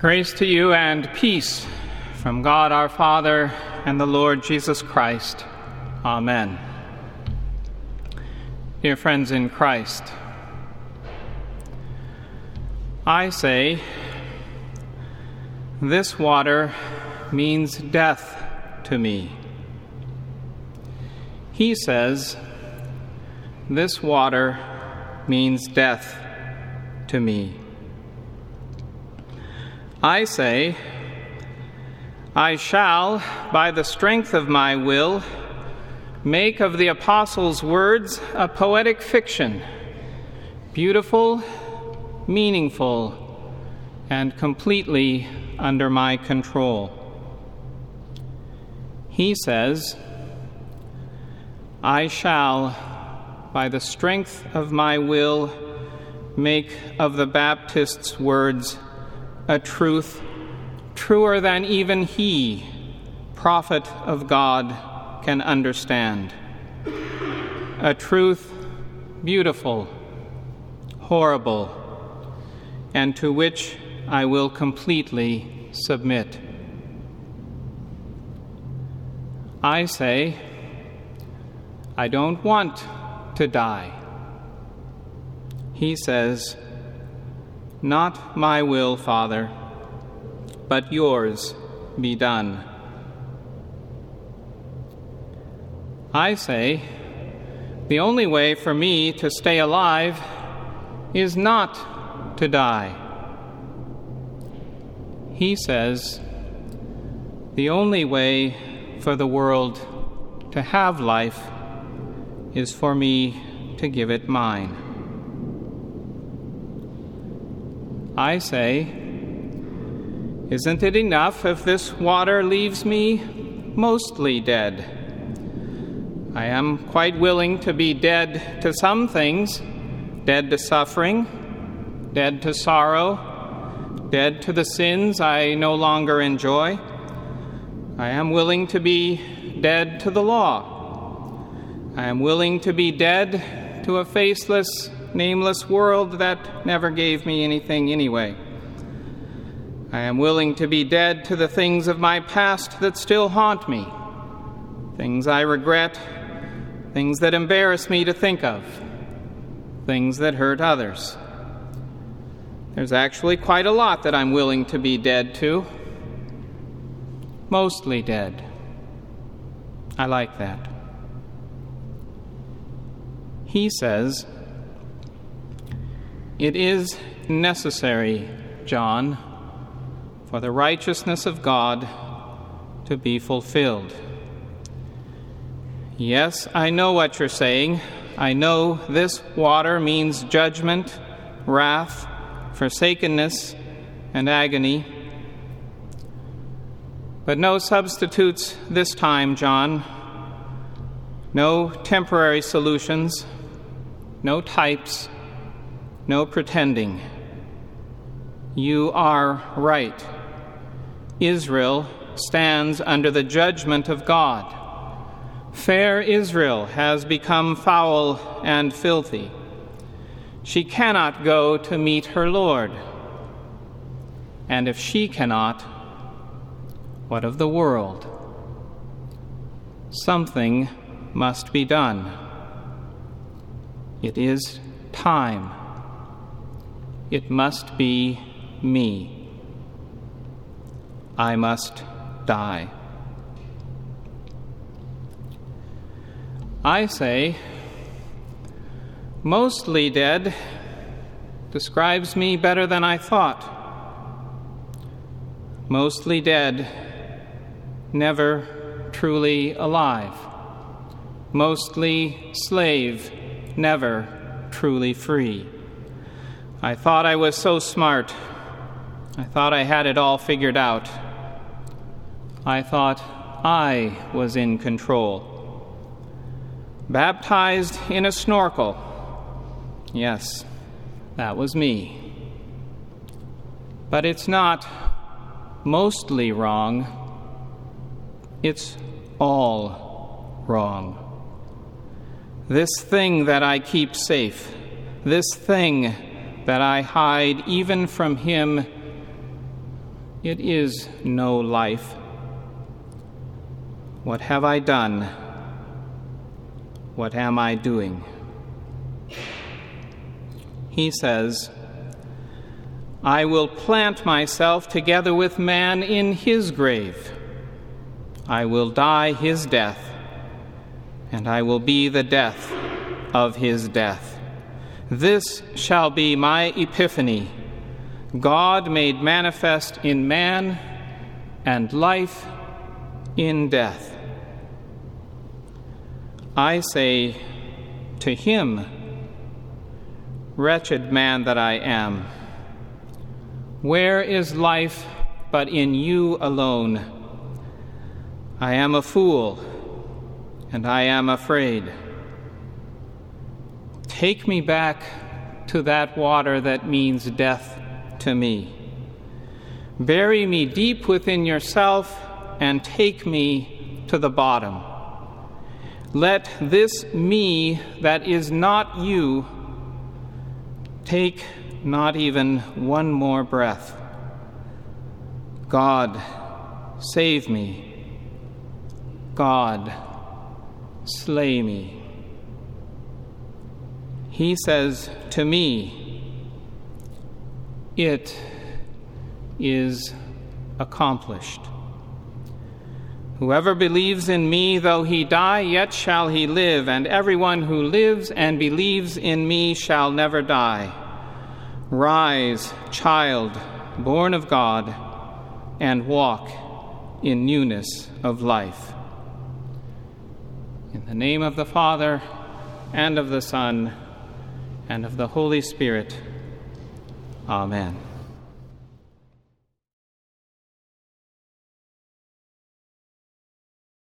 Grace to you and peace from God our Father and the Lord Jesus Christ. Amen. Dear friends in Christ, I say, this water means death to me. He says, this water means death to me. I say, I shall, by the strength of my will, make of the Apostles' words a poetic fiction, beautiful, meaningful, and completely under my control. He says, I shall, by the strength of my will, make of the Baptist's words a truth truer than even he, prophet of God, can understand. A truth beautiful, horrible, and to which I will completely submit. I say, I don't want to die. He says, not my will, Father, but yours be done. I say, the only way for me to stay alive is not to die. He says, the only way for the world to have life is for me to give it mine. I say, Isn't it enough if this water leaves me mostly dead? I am quite willing to be dead to some things dead to suffering, dead to sorrow, dead to the sins I no longer enjoy. I am willing to be dead to the law. I am willing to be dead to a faceless nameless world that never gave me anything anyway. I am willing to be dead to the things of my past that still haunt me, things I regret, things that embarrass me to think of, things that hurt others. There's actually quite a lot that I'm willing to be dead to. Mostly dead. I like that. He says, it is necessary, John, for the righteousness of God to be fulfilled. Yes, I know what you're saying. I know this water means judgment, wrath, forsakenness, and agony. But no substitutes this time, John. No temporary solutions, no types no pretending. You are right. Israel stands under the judgment of God. Fair Israel has become foul and filthy. She cannot go to meet her Lord. And if she cannot, what of the world? Something must be done. It is time. It must be me. I must die. I say, mostly dead describes me better than I thought. Mostly dead, never truly alive. Mostly slave, never truly free. I thought I was so smart. I thought I had it all figured out. I thought I was in control. Baptized in a snorkel. Yes, that was me. But it's not mostly wrong, it's all wrong. This thing that I keep safe, this thing that I hide even from him it is no life. What have I done? What am I doing? He says, I will plant myself together with man in his grave. I will die his death, and I will be the death of his death. This shall be my epiphany God made manifest in man, and life in death. I say to him, Wretched man that I am, where is life but in you alone? I am a fool, and I am afraid. Take me back to that water that means death to me. Bury me deep within yourself and take me to the bottom. Let this me that is not you take not even one more breath. God, save me. God, slay me. He says to me, It is accomplished. Whoever believes in me, though he die, yet shall he live, and everyone who lives and believes in me shall never die. Rise, child, born of God, and walk in newness of life. In the name of the Father, and of the Son, and of the Holy Spirit. Amen.